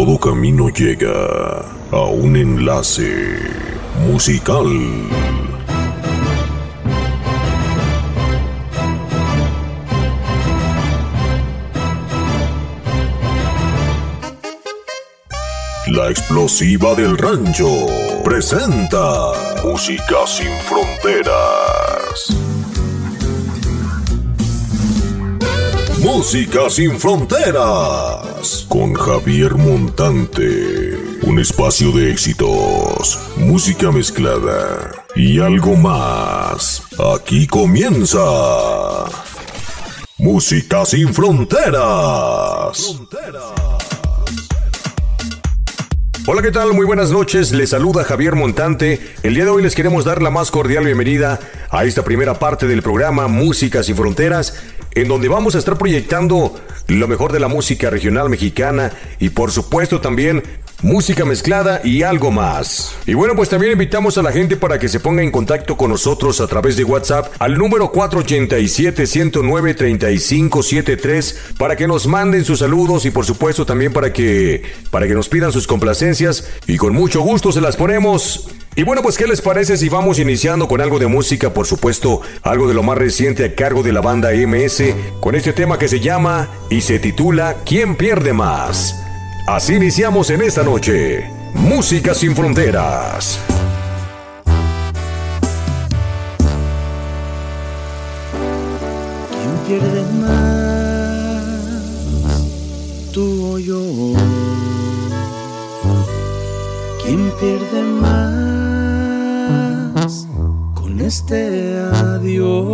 Todo camino llega a un enlace musical. La explosiva del rancho presenta Música sin fronteras. Música sin fronteras con Javier Montante. Un espacio de éxitos, música mezclada y algo más. Aquí comienza. Música sin fronteras. Hola, ¿qué tal? Muy buenas noches. Les saluda Javier Montante. El día de hoy les queremos dar la más cordial bienvenida a esta primera parte del programa Música sin Fronteras, en donde vamos a estar proyectando lo mejor de la música regional mexicana y por supuesto también música mezclada y algo más. Y bueno, pues también invitamos a la gente para que se ponga en contacto con nosotros a través de WhatsApp al número 487-109-3573 para que nos manden sus saludos y por supuesto también para que, para que nos pidan sus complacencias y con mucho gusto se las ponemos. Y bueno, pues ¿qué les parece si vamos iniciando con algo de música, por supuesto, algo de lo más reciente a cargo de la banda MS, con este tema que se llama y se titula ¿Quién pierde más? Así iniciamos en esta noche. Música sin fronteras. ¿Quién pierde más? ¿Tú o yo? ¿Quién pierde más con este adiós?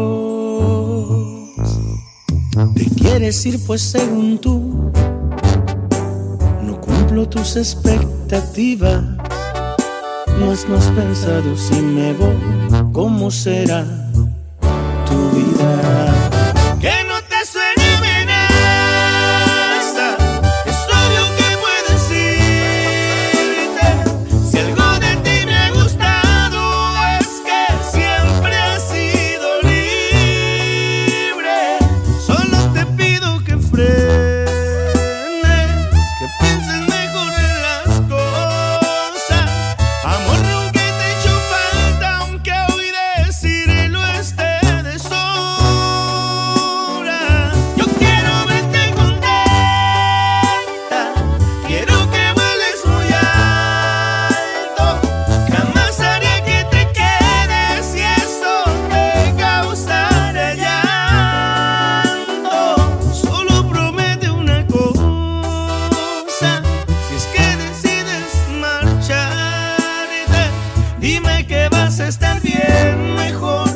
Te quieres ir pues según tú cumplo tus expectativas. No has, pensado si me voy, cómo será tu vida. estar bien mejor.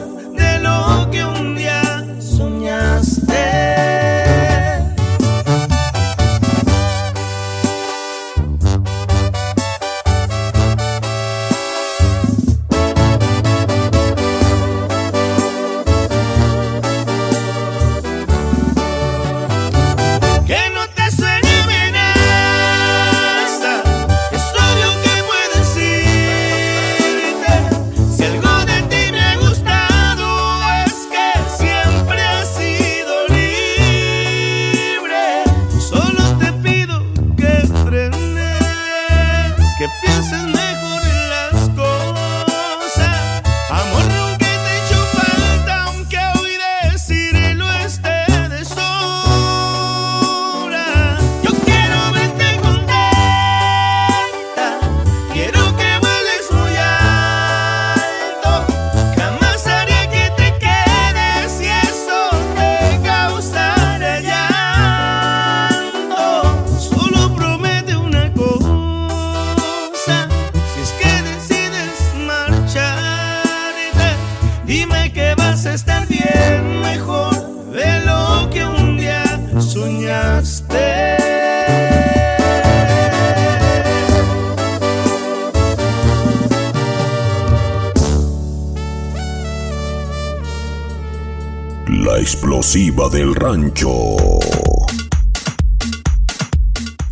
Del rancho.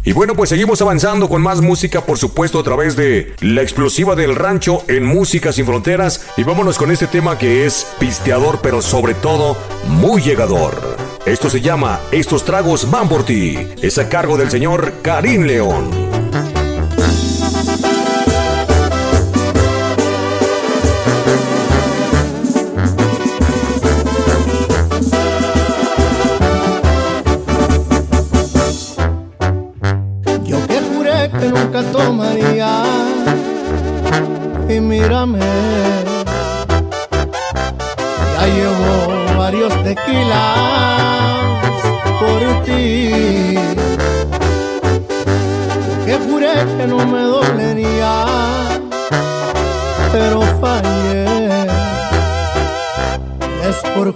Y bueno, pues seguimos avanzando con más música, por supuesto, a través de La Explosiva del Rancho en Música Sin Fronteras. Y vámonos con este tema que es pisteador, pero sobre todo muy llegador. Esto se llama Estos tragos van por ti. Es a cargo del señor Karim León.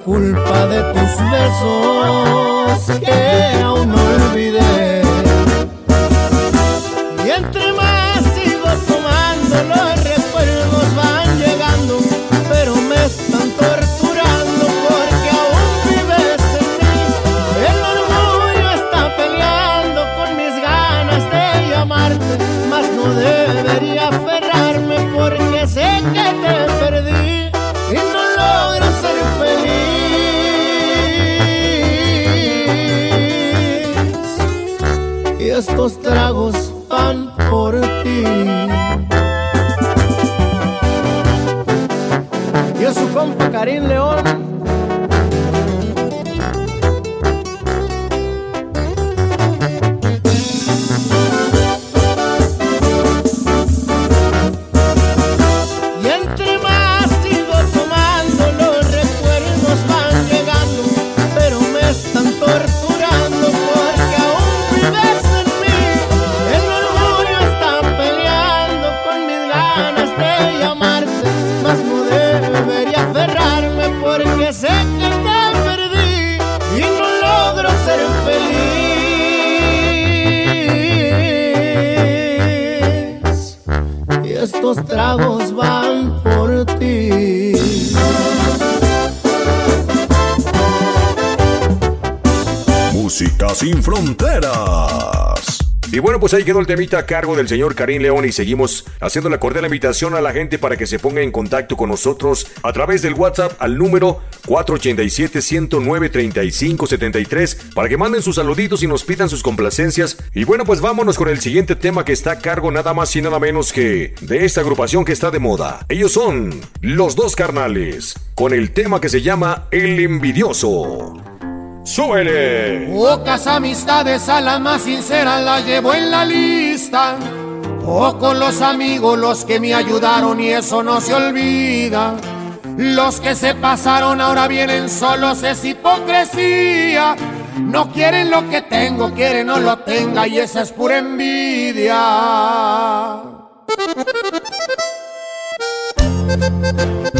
Culpa de tus besos estos tragos van por ti. Y es su compa Karim León. Sin fronteras. Y bueno, pues ahí quedó el temita a cargo del señor Karim León y seguimos haciendo la cordial invitación a la gente para que se ponga en contacto con nosotros a través del WhatsApp al número 487-109-3573 para que manden sus saluditos y nos pidan sus complacencias. Y bueno, pues vámonos con el siguiente tema que está a cargo nada más y nada menos que de esta agrupación que está de moda. Ellos son Los Dos Carnales, con el tema que se llama El Envidioso. ¡Súbele! Pocas amistades a la más sincera la llevo en la lista. Pocos los amigos los que me ayudaron y eso no se olvida. Los que se pasaron ahora vienen solos es hipocresía. No quieren lo que tengo, quieren no lo tenga y esa es pura envidia.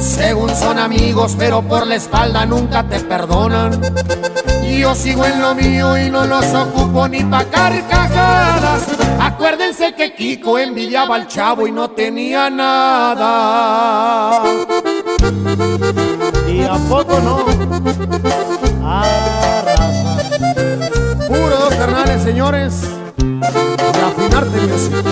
Según son amigos, pero por la espalda nunca te perdonan. Yo sigo en lo mío y no los ocupo ni pa' carcajadas. Acuérdense que Kiko envidiaba al chavo y no tenía nada. ¿Y a poco no? Raza. Puro dos carnales, señores. Para afinarte.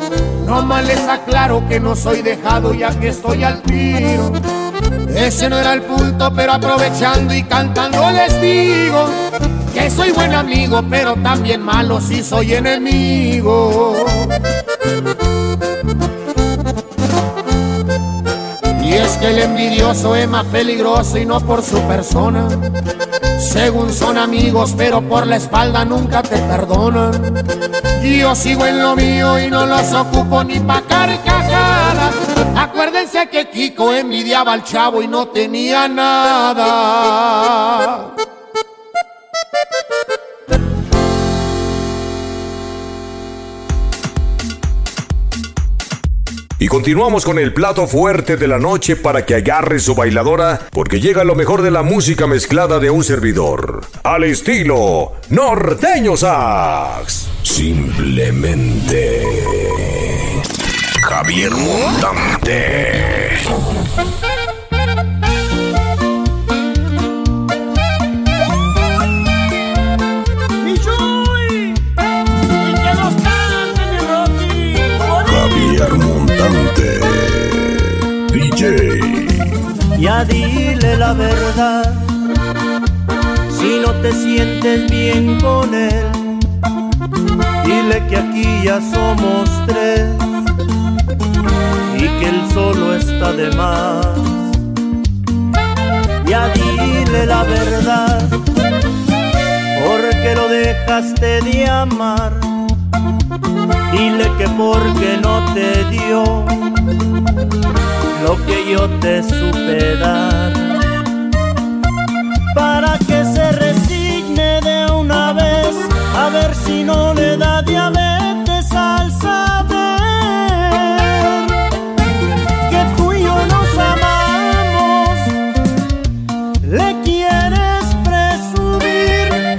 No más les aclaro que no soy dejado ya que estoy al tiro. Ese no era el punto, pero aprovechando y cantando les digo que soy buen amigo, pero también malo si soy enemigo. Y es que el envidioso es más peligroso y no por su persona. Según son amigos, pero por la espalda nunca te perdonan. Yo sigo en lo mío y no los ocupo ni pa' carcajadas. Acuérdense que Kiko envidiaba al chavo y no tenía nada. Y continuamos con el plato fuerte de la noche para que agarre su bailadora, porque llega lo mejor de la música mezclada de un servidor. Al estilo norteño sax. Simplemente. Javier Montante. DJ. Ya dile la verdad, si no te sientes bien con él, dile que aquí ya somos tres y que él solo está de más. Ya dile la verdad, porque lo dejaste de amar, dile que porque no te dio lo que yo te supe dar. Para que se resigne de una vez a ver si no le da diabetes al saber que tú y yo nos amamos. Le quieres presumir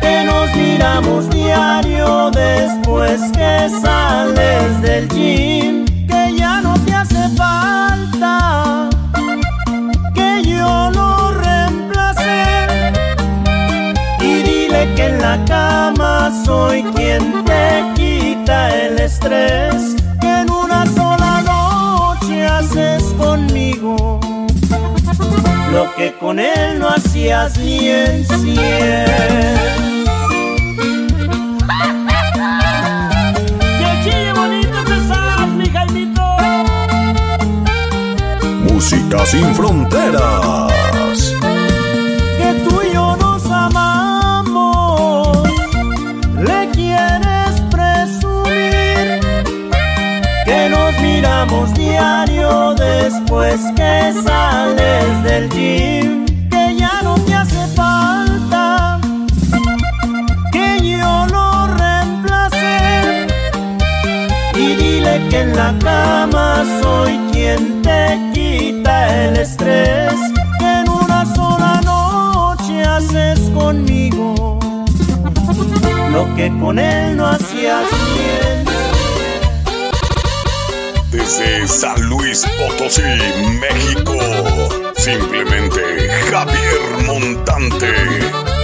que nos miramos diario después que sales del gym soy quien te quita el estrés que en una sola noche haces conmigo lo que con él no hacías ni en cien. Música sin fronteras. Miramos diario después que sales del gym, que ya no te hace falta que yo lo reemplacé. Y dile que en la cama soy quien te quita el estrés que en una sola noche haces conmigo lo que con él no hacías bien. Desde San Luis Potosí, México. Simplemente Javier Montante.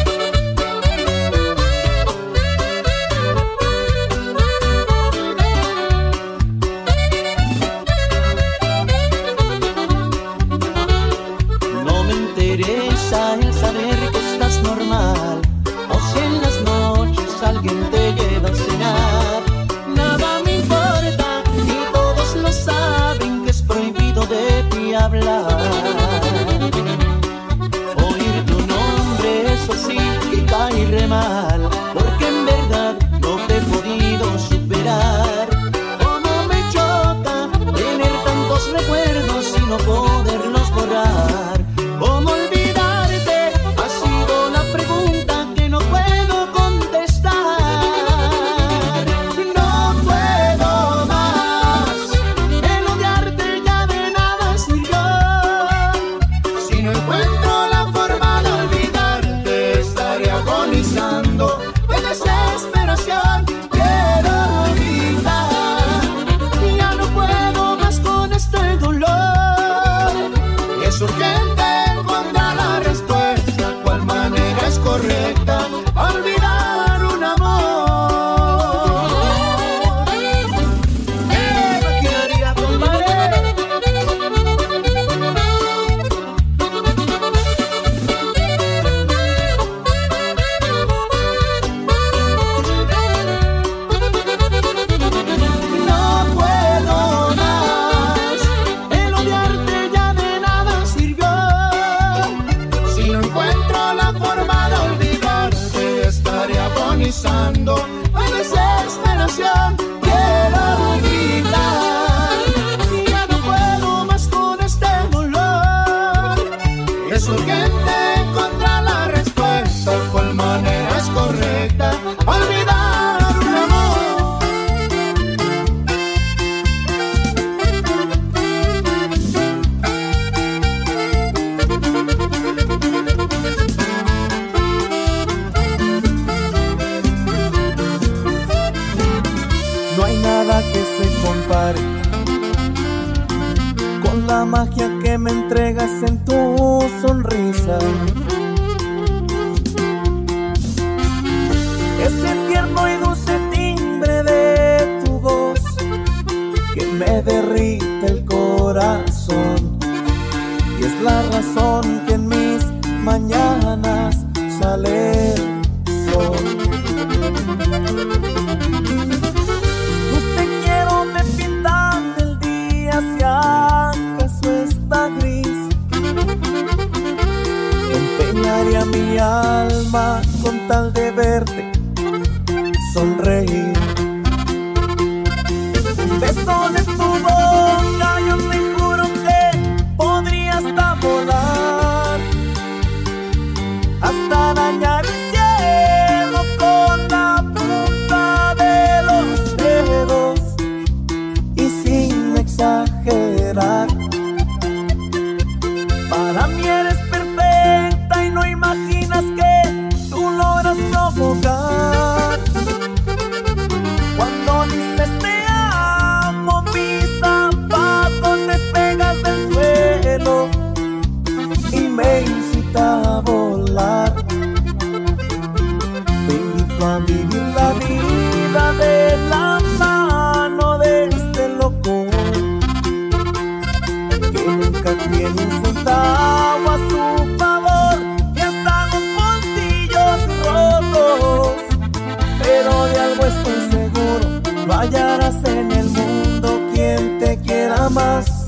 en el mundo quien te quiera más.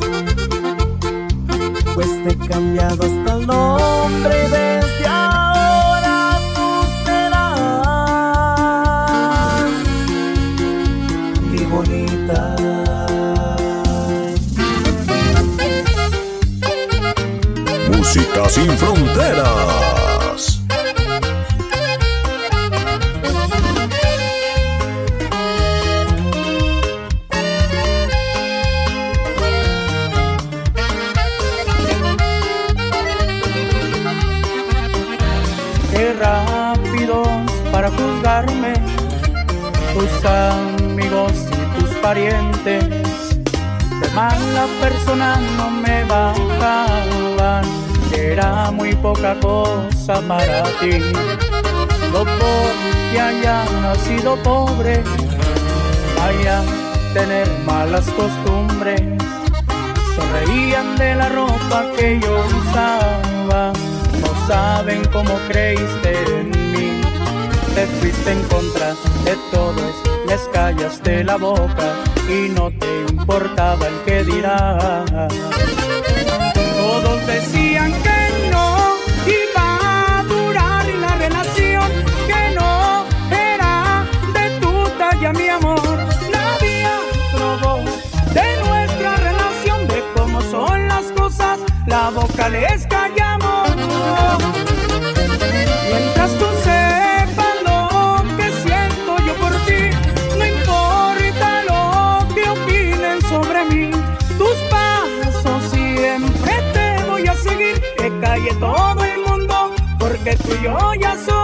Pues te he cambiado hasta el nombre desde ahora tú serás mi bonita. Música sin fronteras. amigos y tus parientes. De mala persona no me bajaban, era muy poca cosa para ti. No porque haya nacido pobre, vaya a tener malas costumbres. Sonreían de la ropa que yo usaba, no saben cómo creíste en mí te fuiste en contra de todos, les callaste la boca y no te importaba el que dirá. Todos decían que no iba a durar la relación, que no era de tu talla mi amor. Nadie probó de nuestra relación, de cómo son las cosas, la boca les callamos. criollas son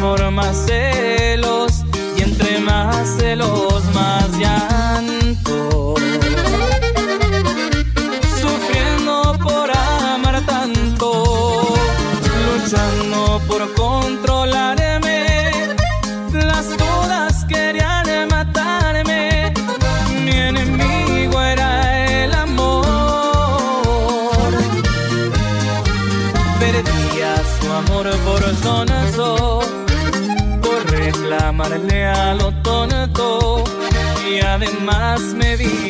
amor más celos y entre más celos más llanto. Sufriendo por amar tanto, luchando por control darle a lo tonto y además me di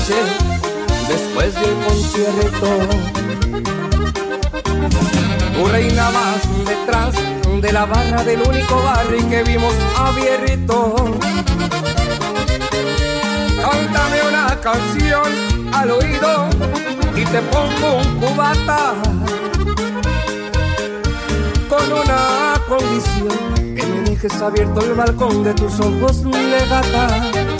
noche después de un concierto. Tú reinabas detrás de la barra del único bar y que vimos abierto. Cántame una canción al oído y te pongo un cubata con una condición que me dejes abierto el balcón de tus ojos de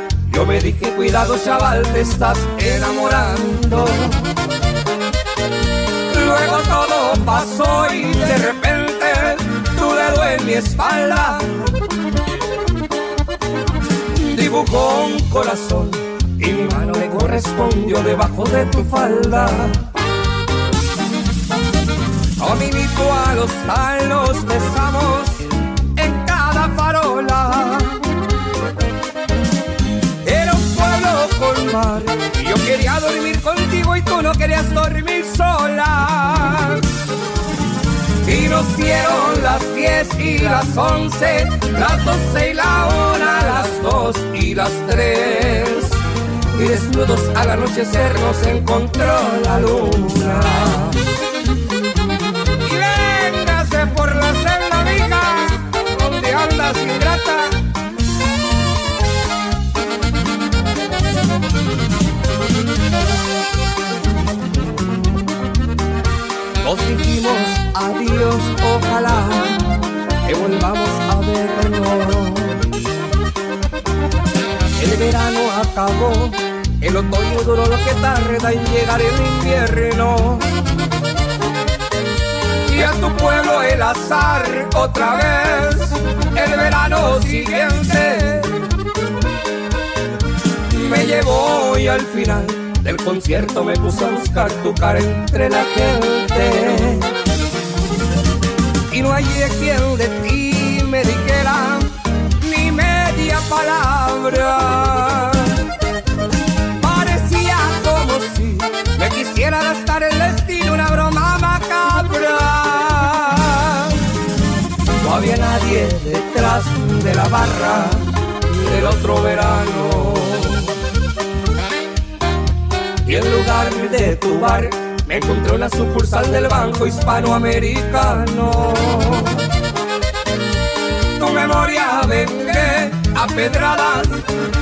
yo me dije, cuidado chaval, te estás enamorando. Luego todo pasó y de repente tu dedo en mi espalda dibujó un corazón y mi mano le correspondió debajo de tu falda. Caminito a los talos besamos y yo quería dormir contigo y tú no querías dormir sola. Y nos dieron las 10 y las 11, las 12 y la 1, las 2 y las 3. Y desnudos al anochecer nos encontró la luna. Volvamos a vernos. El verano acabó, el otoño duró lo que tarda en llegar el invierno. Y a tu pueblo el azar otra vez, el verano siguiente me llevó y al final del concierto me puse a buscar tu cara entre la gente. No hallé quien de ti me dijera ni media palabra. Parecía como si me quisiera gastar el destino una broma macabra. No había nadie detrás de la barra del otro verano. Y en lugar de tu bar me encontré una sucursal del Banco Hispanoamericano. Tu memoria vengué a pedradas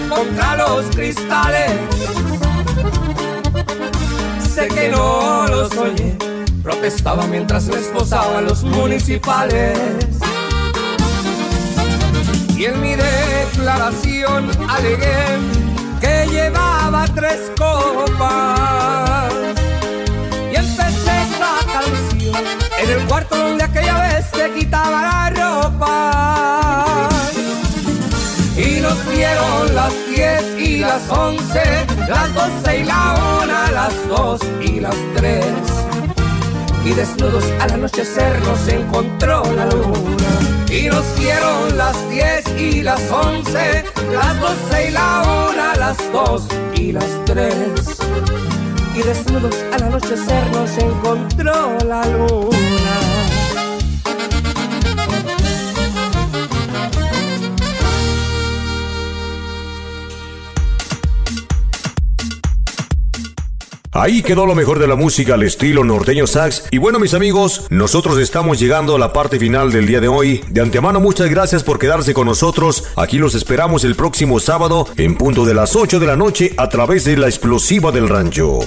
contra los cristales. Sé que no los oye, protestaba mientras me esposaban los municipales. Y en mi declaración alegué que llevaba tres copas. Cuarto donde aquella vez te quitaba la ropa. Y nos dieron las 10 y las 11, las 12 y la 1, las 2 y las 3. Y desnudos al anochecer nos encontró la luna. Y nos dieron las 10 y las 11, las 12 y la 1, las 2 y las 3. Y desnudos al anochecer nos encontró la luna. Ahí quedó lo mejor de la música al estilo norteño sax. Y bueno, mis amigos, nosotros estamos llegando a la parte final del día de hoy. De antemano, muchas gracias por quedarse con nosotros. Aquí los esperamos el próximo sábado en punto de las 8 de la noche a través de la explosiva del rancho.